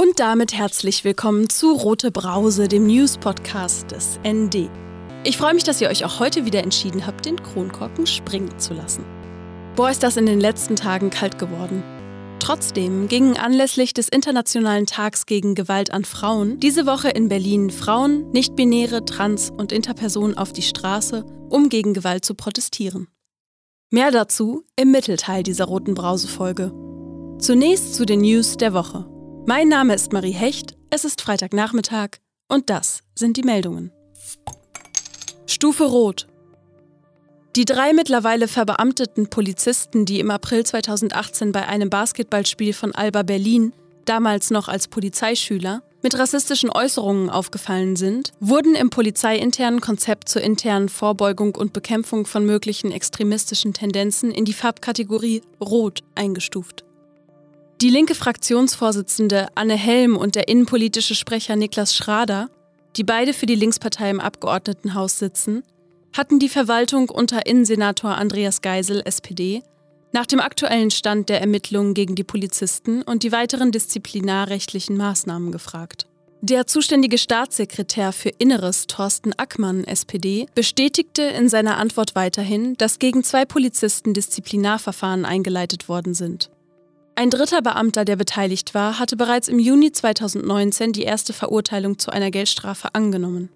Und damit herzlich willkommen zu Rote Brause, dem News-Podcast des ND. Ich freue mich, dass ihr euch auch heute wieder entschieden habt, den Kronkorken springen zu lassen. Boah, ist das in den letzten Tagen kalt geworden. Trotzdem gingen anlässlich des Internationalen Tags gegen Gewalt an Frauen diese Woche in Berlin Frauen, Nichtbinäre, Trans- und Interpersonen auf die Straße, um gegen Gewalt zu protestieren. Mehr dazu im Mittelteil dieser roten Brause-Folge. Zunächst zu den News der Woche. Mein Name ist Marie Hecht, es ist Freitagnachmittag und das sind die Meldungen. Stufe Rot. Die drei mittlerweile verbeamteten Polizisten, die im April 2018 bei einem Basketballspiel von Alba Berlin, damals noch als Polizeischüler, mit rassistischen Äußerungen aufgefallen sind, wurden im polizeiinternen Konzept zur internen Vorbeugung und Bekämpfung von möglichen extremistischen Tendenzen in die Farbkategorie Rot eingestuft. Die linke Fraktionsvorsitzende Anne Helm und der innenpolitische Sprecher Niklas Schrader, die beide für die Linkspartei im Abgeordnetenhaus sitzen, hatten die Verwaltung unter Innensenator Andreas Geisel, SPD, nach dem aktuellen Stand der Ermittlungen gegen die Polizisten und die weiteren disziplinarrechtlichen Maßnahmen gefragt. Der zuständige Staatssekretär für Inneres, Thorsten Ackmann, SPD, bestätigte in seiner Antwort weiterhin, dass gegen zwei Polizisten Disziplinarverfahren eingeleitet worden sind. Ein dritter Beamter, der beteiligt war, hatte bereits im Juni 2019 die erste Verurteilung zu einer Geldstrafe angenommen.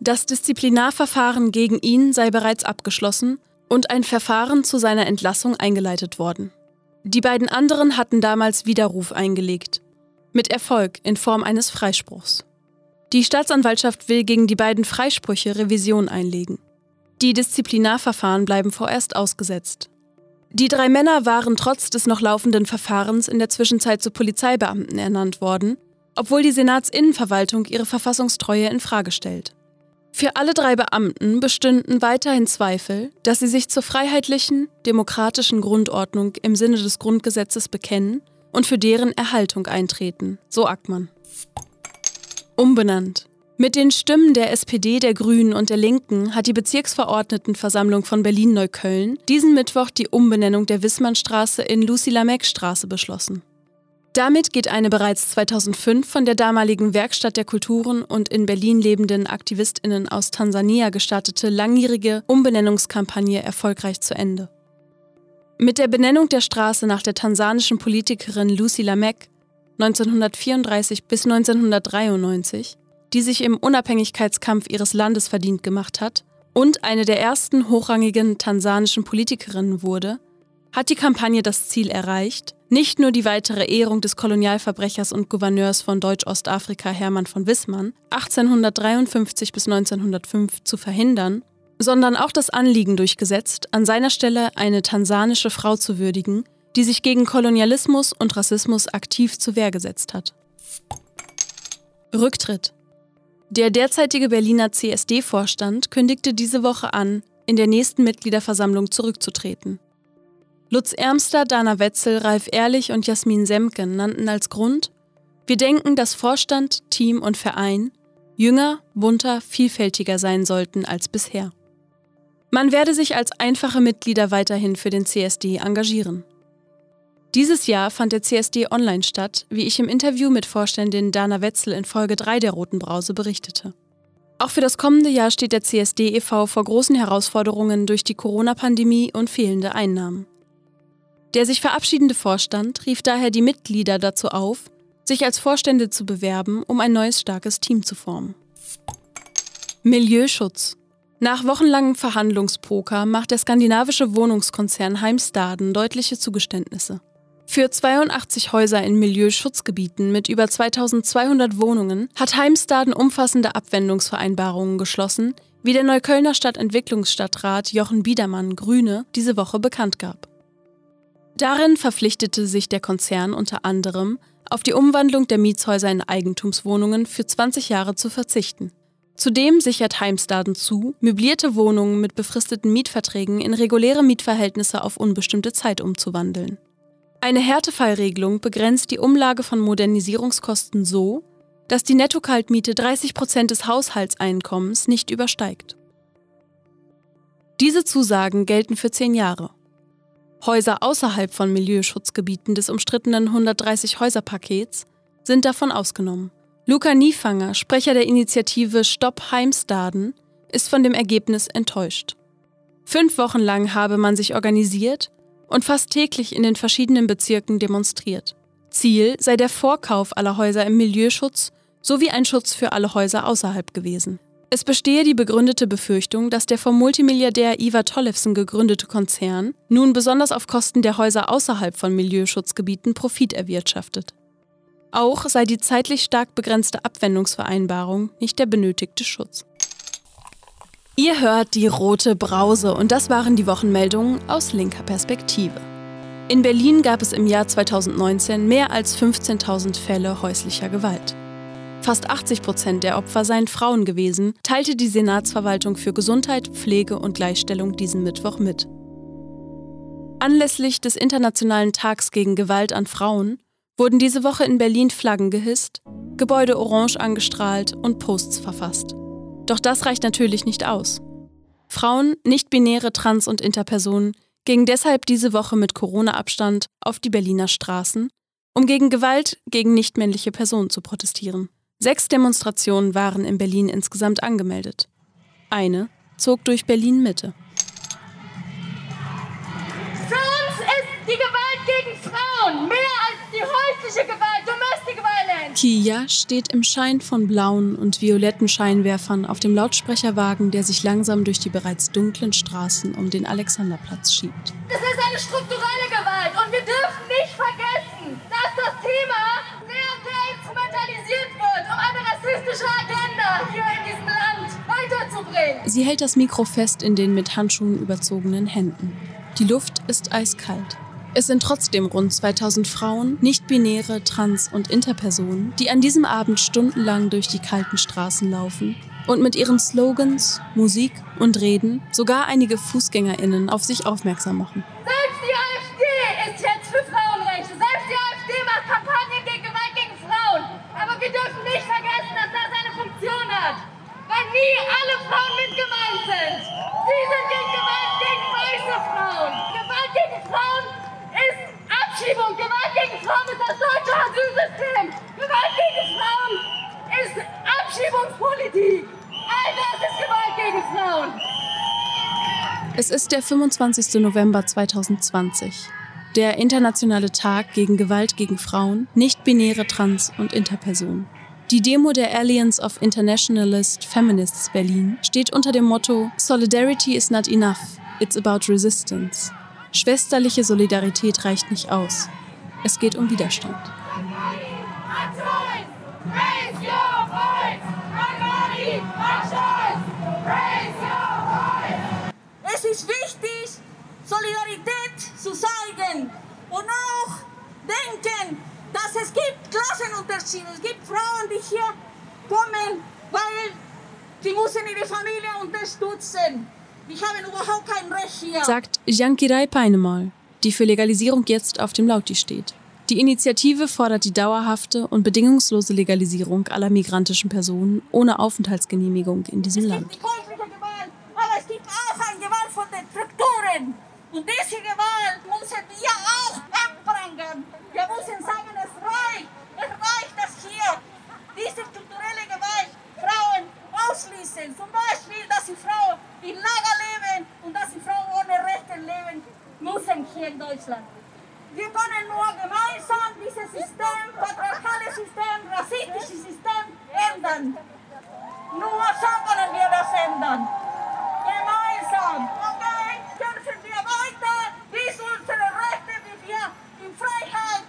Das Disziplinarverfahren gegen ihn sei bereits abgeschlossen und ein Verfahren zu seiner Entlassung eingeleitet worden. Die beiden anderen hatten damals Widerruf eingelegt. Mit Erfolg in Form eines Freispruchs. Die Staatsanwaltschaft will gegen die beiden Freisprüche Revision einlegen. Die Disziplinarverfahren bleiben vorerst ausgesetzt. Die drei Männer waren trotz des noch laufenden Verfahrens in der Zwischenzeit zu Polizeibeamten ernannt worden, obwohl die Senatsinnenverwaltung ihre Verfassungstreue in Frage stellt. Für alle drei Beamten bestünden weiterhin Zweifel, dass sie sich zur freiheitlichen, demokratischen Grundordnung im Sinne des Grundgesetzes bekennen und für deren Erhaltung eintreten, so Ackmann. Umbenannt. Mit den Stimmen der SPD, der Grünen und der Linken hat die Bezirksverordnetenversammlung von Berlin-Neukölln diesen Mittwoch die Umbenennung der Wissmannstraße in Lucy-Lameck-Straße beschlossen. Damit geht eine bereits 2005 von der damaligen Werkstatt der Kulturen und in Berlin lebenden AktivistInnen aus Tansania gestartete langjährige Umbenennungskampagne erfolgreich zu Ende. Mit der Benennung der Straße nach der tansanischen Politikerin Lucy Lameck 1934 bis 1993 die sich im Unabhängigkeitskampf ihres Landes verdient gemacht hat und eine der ersten hochrangigen tansanischen Politikerinnen wurde, hat die Kampagne das Ziel erreicht, nicht nur die weitere Ehrung des Kolonialverbrechers und Gouverneurs von Deutsch-Ostafrika Hermann von Wissmann 1853 bis 1905 zu verhindern, sondern auch das Anliegen durchgesetzt, an seiner Stelle eine tansanische Frau zu würdigen, die sich gegen Kolonialismus und Rassismus aktiv zur Wehr gesetzt hat. Rücktritt der derzeitige Berliner CSD-Vorstand kündigte diese Woche an, in der nächsten Mitgliederversammlung zurückzutreten. Lutz Ärmster, Dana Wetzel, Ralf Ehrlich und Jasmin Semken nannten als Grund, wir denken, dass Vorstand, Team und Verein jünger, bunter, vielfältiger sein sollten als bisher. Man werde sich als einfache Mitglieder weiterhin für den CSD engagieren. Dieses Jahr fand der CSD online statt, wie ich im Interview mit Vorständin Dana Wetzel in Folge 3 der Roten Brause berichtete. Auch für das kommende Jahr steht der CSD e.V. vor großen Herausforderungen durch die Corona-Pandemie und fehlende Einnahmen. Der sich verabschiedende Vorstand rief daher die Mitglieder dazu auf, sich als Vorstände zu bewerben, um ein neues starkes Team zu formen. Milieuschutz. Nach wochenlangem Verhandlungspoker macht der skandinavische Wohnungskonzern Heimstaden deutliche Zugeständnisse. Für 82 Häuser in Milieuschutzgebieten mit über 2200 Wohnungen hat Heimstaden umfassende Abwendungsvereinbarungen geschlossen, wie der Neuköllner Stadtentwicklungsstadtrat Jochen Biedermann Grüne diese Woche bekannt gab. Darin verpflichtete sich der Konzern unter anderem, auf die Umwandlung der Mietshäuser in Eigentumswohnungen für 20 Jahre zu verzichten. Zudem sichert Heimstaden zu, möblierte Wohnungen mit befristeten Mietverträgen in reguläre Mietverhältnisse auf unbestimmte Zeit umzuwandeln. Eine Härtefallregelung begrenzt die Umlage von Modernisierungskosten so, dass die Nettokaltmiete 30 Prozent des Haushaltseinkommens nicht übersteigt. Diese Zusagen gelten für zehn Jahre. Häuser außerhalb von Milieuschutzgebieten des umstrittenen 130 Häuser-Pakets sind davon ausgenommen. Luca Niefanger, Sprecher der Initiative Stopp Heimstaden, ist von dem Ergebnis enttäuscht. Fünf Wochen lang habe man sich organisiert und fast täglich in den verschiedenen Bezirken demonstriert. Ziel sei der Vorkauf aller Häuser im Milieuschutz sowie ein Schutz für alle Häuser außerhalb gewesen. Es bestehe die begründete Befürchtung, dass der vom Multimilliardär Ivar Tollefsen gegründete Konzern nun besonders auf Kosten der Häuser außerhalb von Milieuschutzgebieten Profit erwirtschaftet. Auch sei die zeitlich stark begrenzte Abwendungsvereinbarung nicht der benötigte Schutz. Ihr hört die rote Brause und das waren die Wochenmeldungen aus linker Perspektive. In Berlin gab es im Jahr 2019 mehr als 15.000 Fälle häuslicher Gewalt. Fast 80 Prozent der Opfer seien Frauen gewesen, teilte die Senatsverwaltung für Gesundheit, Pflege und Gleichstellung diesen Mittwoch mit. Anlässlich des Internationalen Tags gegen Gewalt an Frauen wurden diese Woche in Berlin Flaggen gehisst, Gebäude orange angestrahlt und Posts verfasst. Doch das reicht natürlich nicht aus. Frauen, nicht-binäre Trans- und Interpersonen gingen deshalb diese Woche mit Corona-Abstand auf die Berliner Straßen, um gegen Gewalt gegen nichtmännliche Personen zu protestieren. Sechs Demonstrationen waren in Berlin insgesamt angemeldet. Eine zog durch Berlin Mitte. Für ist die Gewalt gegen Frauen mehr als die häusliche Gewalt. Kia steht im Schein von blauen und violetten Scheinwerfern auf dem Lautsprecherwagen, der sich langsam durch die bereits dunklen Straßen um den Alexanderplatz schiebt. Es ist eine strukturelle Gewalt und wir dürfen nicht vergessen, dass das Thema instrumentalisiert wird, um eine rassistische Agenda hier in diesem Land weiterzubringen. Sie hält das Mikro fest in den mit Handschuhen überzogenen Händen. Die Luft ist eiskalt. Es sind trotzdem rund 2000 Frauen, nicht-binäre, trans- und interpersonen, die an diesem Abend stundenlang durch die kalten Straßen laufen und mit ihren Slogans, Musik und Reden sogar einige FußgängerInnen auf sich aufmerksam machen. Selbst die AfD ist jetzt für Frauenrechte. Selbst die AfD macht Kampagnen gegen Gewalt gegen Frauen. Aber wir dürfen nicht vergessen, dass das eine Funktion hat. Weil nie alle Frauen mit sind. Sie sind gegen Gewalt Abschiebung. Gewalt gegen Frauen ist das deutsche Asylsystem. Gewalt gegen Frauen ist Abschiebungspolitik. All das ist Gewalt gegen Frauen. Es ist der 25. November 2020, der internationale Tag gegen Gewalt gegen Frauen, nicht-binäre Trans- und Interpersonen. Die Demo der Alliance of Internationalist Feminists Berlin steht unter dem Motto Solidarity is not enough, it's about resistance. Schwesterliche Solidarität reicht nicht aus. Es geht um Widerstand. Es ist wichtig, Solidarität zu zeigen und auch denken, dass es gibt Klassenunterschiede. Es gibt Frauen, die hier kommen, weil sie müssen ihre Familie unterstützen. Die haben überhaupt kein Recht hier. Sagt Jankirai Peinemal, die für Legalisierung jetzt auf dem Lauti steht. Die Initiative fordert die dauerhafte und bedingungslose Legalisierung aller migrantischen Personen ohne Aufenthaltsgenehmigung in diesem es Land. gibt die häusliche Gewalt, aber es gibt auch eine Gewalt von den Strukturen. Und diese Gewalt müssen wir auch anprangern. Wir müssen sagen, es reicht. Es reicht, dass hier diese strukturelle ausschließen. Zum Beispiel, dass die Frauen in Lager leben und dass die Frauen ohne Rechte leben müssen hier in Deutschland. Wir können nur gemeinsam dieses System, patriarchale System, rassistische System ändern. Nur so können wir das ändern. Gemeinsam. Okay, kämpfen wir weiter, bis unsere Rechte, wie wir in Freiheit,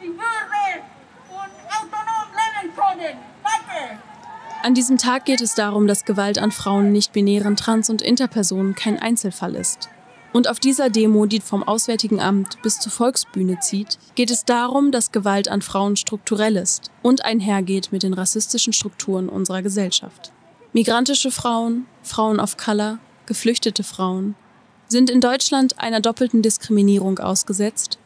in Würde und autonom leben können. Danke. An diesem Tag geht es darum, dass Gewalt an Frauen, nicht-binären Trans- und Interpersonen kein Einzelfall ist. Und auf dieser Demo, die vom Auswärtigen Amt bis zur Volksbühne zieht, geht es darum, dass Gewalt an Frauen strukturell ist und einhergeht mit den rassistischen Strukturen unserer Gesellschaft. Migrantische Frauen, Frauen of Color, geflüchtete Frauen sind in Deutschland einer doppelten Diskriminierung ausgesetzt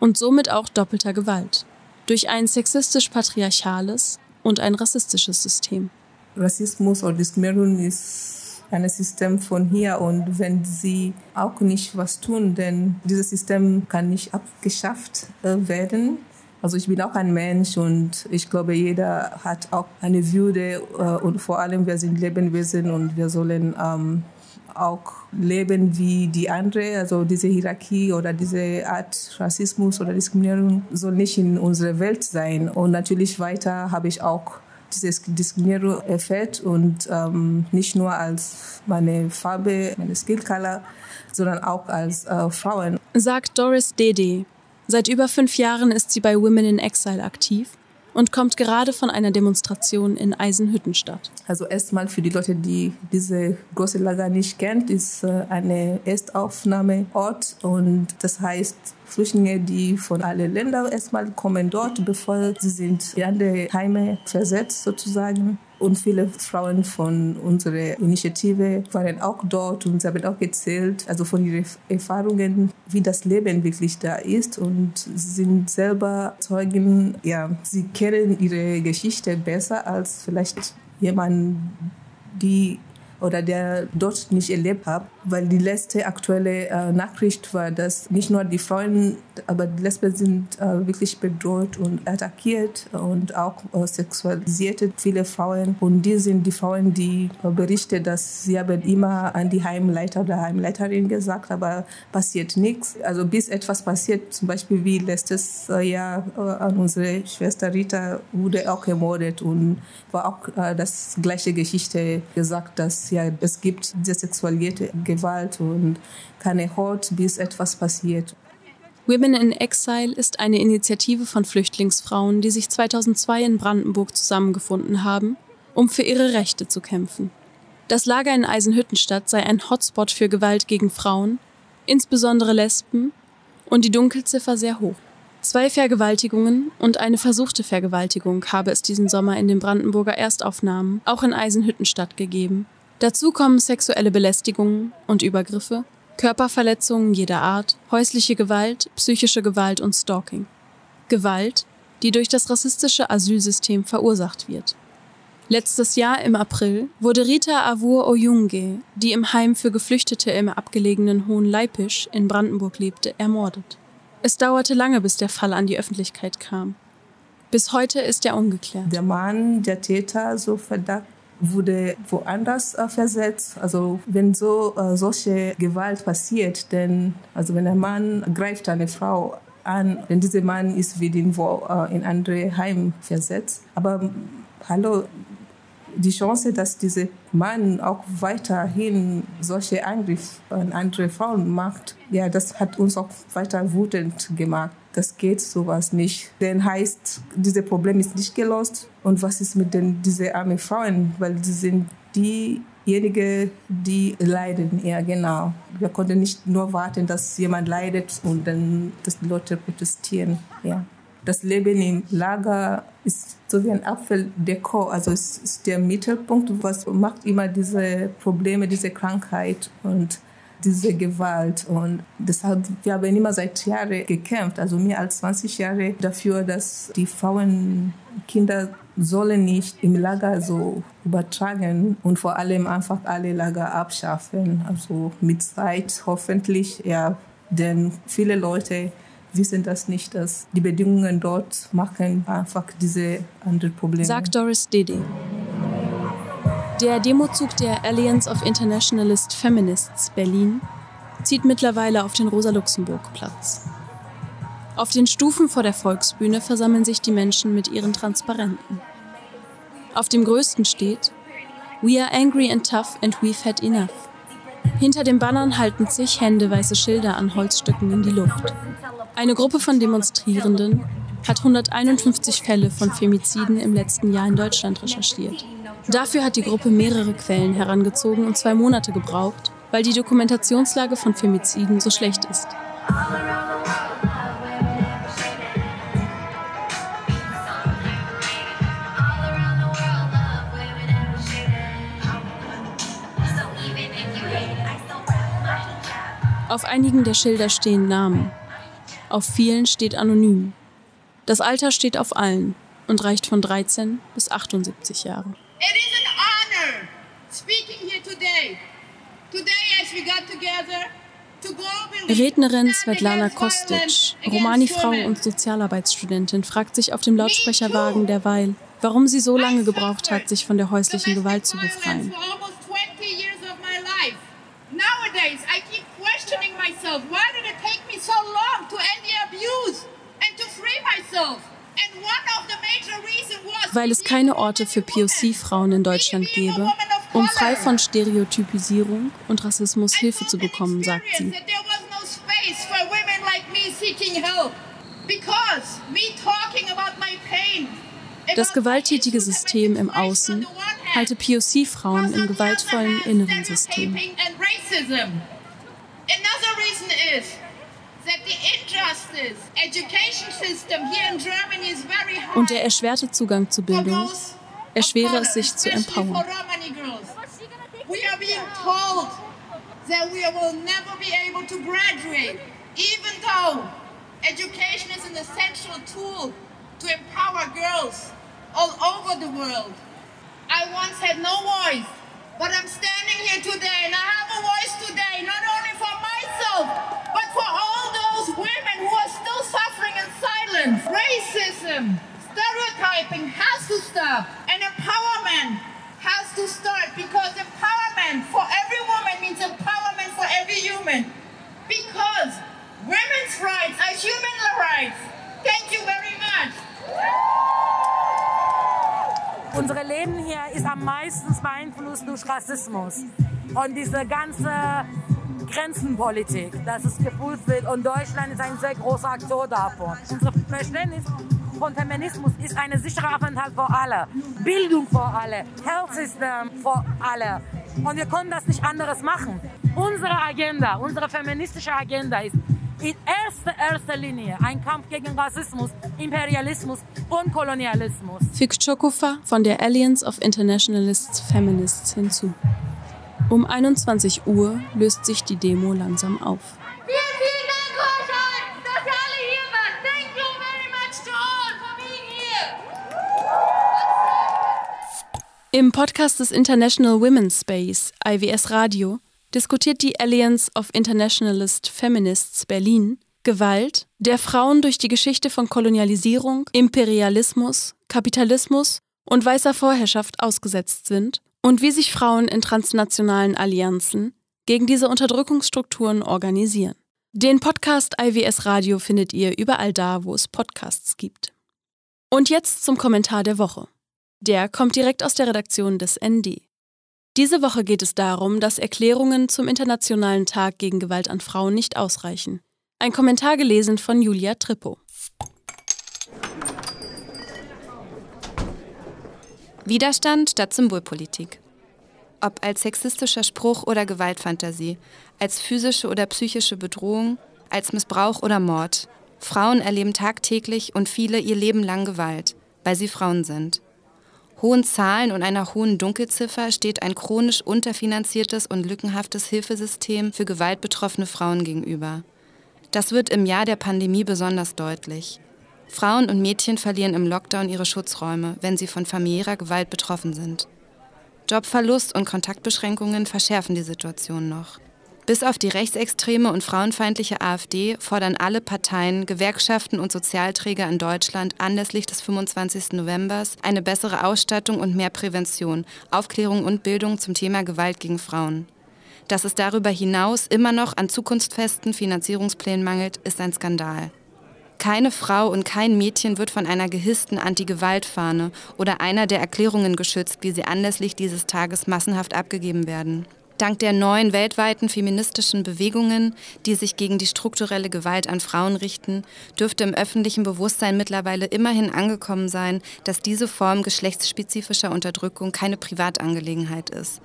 und somit auch doppelter Gewalt durch ein sexistisch-patriarchales und ein rassistisches System. Rassismus oder Diskriminierung ist ein System von hier und wenn sie auch nicht was tun, denn dieses System kann nicht abgeschafft äh, werden. Also ich bin auch ein Mensch und ich glaube, jeder hat auch eine Würde äh, und vor allem wir sind Lebewesen und wir sollen ähm, auch leben wie die andere. Also diese Hierarchie oder diese Art Rassismus oder Diskriminierung soll nicht in unserer Welt sein. Und natürlich weiter habe ich auch dieses Diskriminierung erfährt und ähm, nicht nur als meine Farbe, meine Skill Color, sondern auch als äh, Frauen. Sagt Doris Dede. Seit über fünf Jahren ist sie bei Women in Exile aktiv und kommt gerade von einer Demonstration in Eisenhüttenstadt. Also erstmal für die Leute, die diese große Lager nicht kennt, ist äh, eine Erstaufnahmeort und das heißt Flüchtlinge, die von allen Ländern erstmal kommen dort, bevor sie sind in andere Heime versetzt sozusagen. Und viele Frauen von unserer Initiative waren auch dort und sie haben auch erzählt, also von ihren Erfahrungen, wie das Leben wirklich da ist. Und sie sind selber Zeugen, ja, sie kennen ihre Geschichte besser als vielleicht jemand, die oder der dort nicht erlebt habe, weil die letzte aktuelle äh, Nachricht war, dass nicht nur die Frauen, aber die Lesben sind äh, wirklich bedroht und attackiert und auch äh, sexualisiert, viele Frauen. Und die sind die Frauen, die äh, berichten, dass sie haben immer an die Heimleiter oder Heimleiterin gesagt, aber passiert nichts. Also bis etwas passiert, zum Beispiel wie letztes äh, Jahr äh, an unsere Schwester Rita wurde auch ermordet und war auch äh, das gleiche Geschichte gesagt, dass ja, es gibt sexualisierte Gewalt und keine Hort, bis etwas passiert. Women in Exile ist eine Initiative von Flüchtlingsfrauen, die sich 2002 in Brandenburg zusammengefunden haben, um für ihre Rechte zu kämpfen. Das Lager in Eisenhüttenstadt sei ein Hotspot für Gewalt gegen Frauen, insbesondere Lesben, und die Dunkelziffer sehr hoch. Zwei Vergewaltigungen und eine versuchte Vergewaltigung habe es diesen Sommer in den Brandenburger Erstaufnahmen auch in Eisenhüttenstadt gegeben. Dazu kommen sexuelle Belästigungen und Übergriffe, Körperverletzungen jeder Art, häusliche Gewalt, psychische Gewalt und Stalking. Gewalt, die durch das rassistische Asylsystem verursacht wird. Letztes Jahr im April wurde Rita Avur Oyunge, die im Heim für Geflüchtete im abgelegenen Hohen Leipisch in Brandenburg lebte, ermordet. Es dauerte lange, bis der Fall an die Öffentlichkeit kam. Bis heute ist er ungeklärt. Der Mann, der Täter, so Verdacht wurde woanders äh, versetzt. Also wenn so äh, solche Gewalt passiert, denn also wenn ein Mann greift eine Frau an, denn dieser Mann ist wieder äh, in andere Heim versetzt. Aber hallo, die Chance, dass dieser Mann auch weiterhin solche Angriffe an andere Frauen macht, ja, das hat uns auch weiter wütend gemacht. Das geht sowas nicht. Denn heißt, dieses Problem ist nicht gelöst. Und was ist mit den, diese armen Frauen? Weil sie sind diejenigen, die leiden. Ja, genau. Wir konnten nicht nur warten, dass jemand leidet und dann, dass die Leute protestieren. Ja. Das Leben im Lager ist so wie ein Apfeldekor. Also es ist der Mittelpunkt, was macht immer diese Probleme, diese Krankheit und diese Gewalt. Und deshalb, wir haben immer seit Jahren gekämpft, also mehr als 20 Jahre dafür, dass die Frauen, Kinder sollen nicht im Lager so übertragen und vor allem einfach alle Lager abschaffen. Also mit Zeit hoffentlich, ja, denn viele Leute wissen das nicht, dass die Bedingungen dort machen einfach diese anderen Probleme. Sagt Doris Dede. Der Demozug der Alliance of Internationalist Feminists Berlin zieht mittlerweile auf den Rosa-Luxemburg-Platz. Auf den Stufen vor der Volksbühne versammeln sich die Menschen mit ihren Transparenten. Auf dem größten steht We are angry and tough and we've had enough. Hinter den Bannern halten zig Hände weiße Schilder an Holzstücken in die Luft. Eine Gruppe von Demonstrierenden hat 151 Fälle von Femiziden im letzten Jahr in Deutschland recherchiert. Dafür hat die Gruppe mehrere Quellen herangezogen und zwei Monate gebraucht, weil die Dokumentationslage von Femiziden so schlecht ist. Auf einigen der Schilder stehen Namen. Auf vielen steht anonym. Das Alter steht auf allen und reicht von 13 bis 78 Jahren. It is an honor speaking here today. Today, as we got together Rednerin Svetlana Kostic, Romani-Frau und Sozialarbeitsstudentin, fragt sich auf dem Lautsprecherwagen derweil, warum sie so lange gebraucht hat, sich von der häuslichen Gewalt zu befreien. Weil es keine Orte für POC-Frauen in Deutschland gäbe, um frei von Stereotypisierung und Rassismus Hilfe zu bekommen, sagt sie. Das gewalttätige System im Außen halte POC-Frauen im gewaltvollen inneren System. Und der erschwerte Zugang zu Bildung erschwere es sich zu empowern. that we will never be able to graduate, even though education is an essential tool to empower girls all over the world. I once had no voice, but I'm standing here today and I have a voice today, not only for myself, but for all Racism, stereotyping has to stop, and empowerment has to start because empowerment for every woman means empowerment for every human. Because women's rights are human rights. Thank you very much. Unsere Leben hier ist am meisten beeinflusst durch Rassismus und diese ganze Grenzenpolitik, dass es geprüft wird. Und Deutschland ist ein sehr großer Aktor davon. Unser Verständnis von Feminismus ist eine sichere Aufenthalt für alle, Bildung für alle, Health System für alle. Und wir können das nicht anderes machen. Unsere Agenda, unsere feministische Agenda ist in erster, erster Linie ein Kampf gegen Rassismus, Imperialismus und Kolonialismus. Fügt Chokufa von der Alliance of Internationalists Feminists hinzu. Um 21 Uhr löst sich die Demo langsam auf. Im Podcast des International Women's Space, IWS Radio, diskutiert die Alliance of Internationalist Feminists Berlin Gewalt, der Frauen durch die Geschichte von Kolonialisierung, Imperialismus, Kapitalismus und weißer Vorherrschaft ausgesetzt sind und wie sich Frauen in transnationalen Allianzen gegen diese Unterdrückungsstrukturen organisieren. Den Podcast IWS Radio findet ihr überall da, wo es Podcasts gibt. Und jetzt zum Kommentar der Woche. Der kommt direkt aus der Redaktion des ND. Diese Woche geht es darum, dass Erklärungen zum Internationalen Tag gegen Gewalt an Frauen nicht ausreichen. Ein Kommentar gelesen von Julia Trippo. Widerstand statt Symbolpolitik. Ob als sexistischer Spruch oder Gewaltfantasie, als physische oder psychische Bedrohung, als Missbrauch oder Mord. Frauen erleben tagtäglich und viele ihr Leben lang Gewalt, weil sie Frauen sind hohen Zahlen und einer hohen Dunkelziffer steht ein chronisch unterfinanziertes und lückenhaftes Hilfesystem für gewaltbetroffene Frauen gegenüber. Das wird im Jahr der Pandemie besonders deutlich. Frauen und Mädchen verlieren im Lockdown ihre Schutzräume, wenn sie von familiärer Gewalt betroffen sind. Jobverlust und Kontaktbeschränkungen verschärfen die Situation noch. Bis auf die rechtsextreme und frauenfeindliche AfD fordern alle Parteien, Gewerkschaften und Sozialträger in Deutschland anlässlich des 25. Novembers eine bessere Ausstattung und mehr Prävention, Aufklärung und Bildung zum Thema Gewalt gegen Frauen. Dass es darüber hinaus immer noch an zukunftsfesten Finanzierungsplänen mangelt, ist ein Skandal. Keine Frau und kein Mädchen wird von einer gehissten Anti-Gewalt-Fahne oder einer der Erklärungen geschützt, wie sie anlässlich dieses Tages massenhaft abgegeben werden. Dank der neuen weltweiten feministischen Bewegungen, die sich gegen die strukturelle Gewalt an Frauen richten, dürfte im öffentlichen Bewusstsein mittlerweile immerhin angekommen sein, dass diese Form geschlechtsspezifischer Unterdrückung keine Privatangelegenheit ist.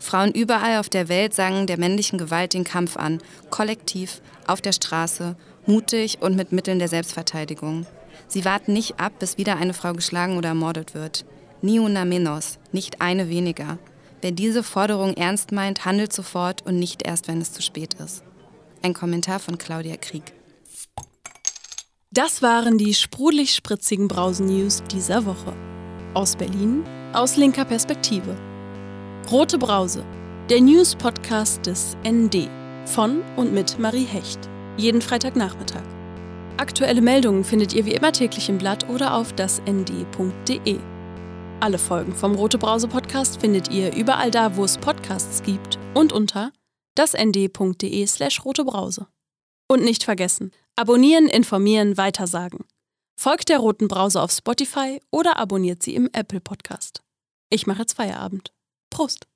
Frauen überall auf der Welt sagen der männlichen Gewalt den Kampf an, kollektiv, auf der Straße, mutig und mit Mitteln der Selbstverteidigung. Sie warten nicht ab, bis wieder eine Frau geschlagen oder ermordet wird. Ni una menos, nicht eine weniger. Wer diese Forderung ernst meint, handelt sofort und nicht erst, wenn es zu spät ist. Ein Kommentar von Claudia Krieg. Das waren die sprudelig spritzigen Brausen-News dieser Woche. Aus Berlin, aus linker Perspektive. Rote Brause, der News-Podcast des ND. Von und mit Marie Hecht. Jeden Freitagnachmittag. Aktuelle Meldungen findet ihr wie immer täglich im Blatt oder auf dasnd.de. Alle Folgen vom Rote Brause Podcast findet ihr überall da, wo es Podcasts gibt und unter dasnd.de slash rotebrause. Und nicht vergessen, abonnieren, informieren, weitersagen. Folgt der Roten Brause auf Spotify oder abonniert sie im Apple Podcast. Ich mache jetzt Feierabend. Prost!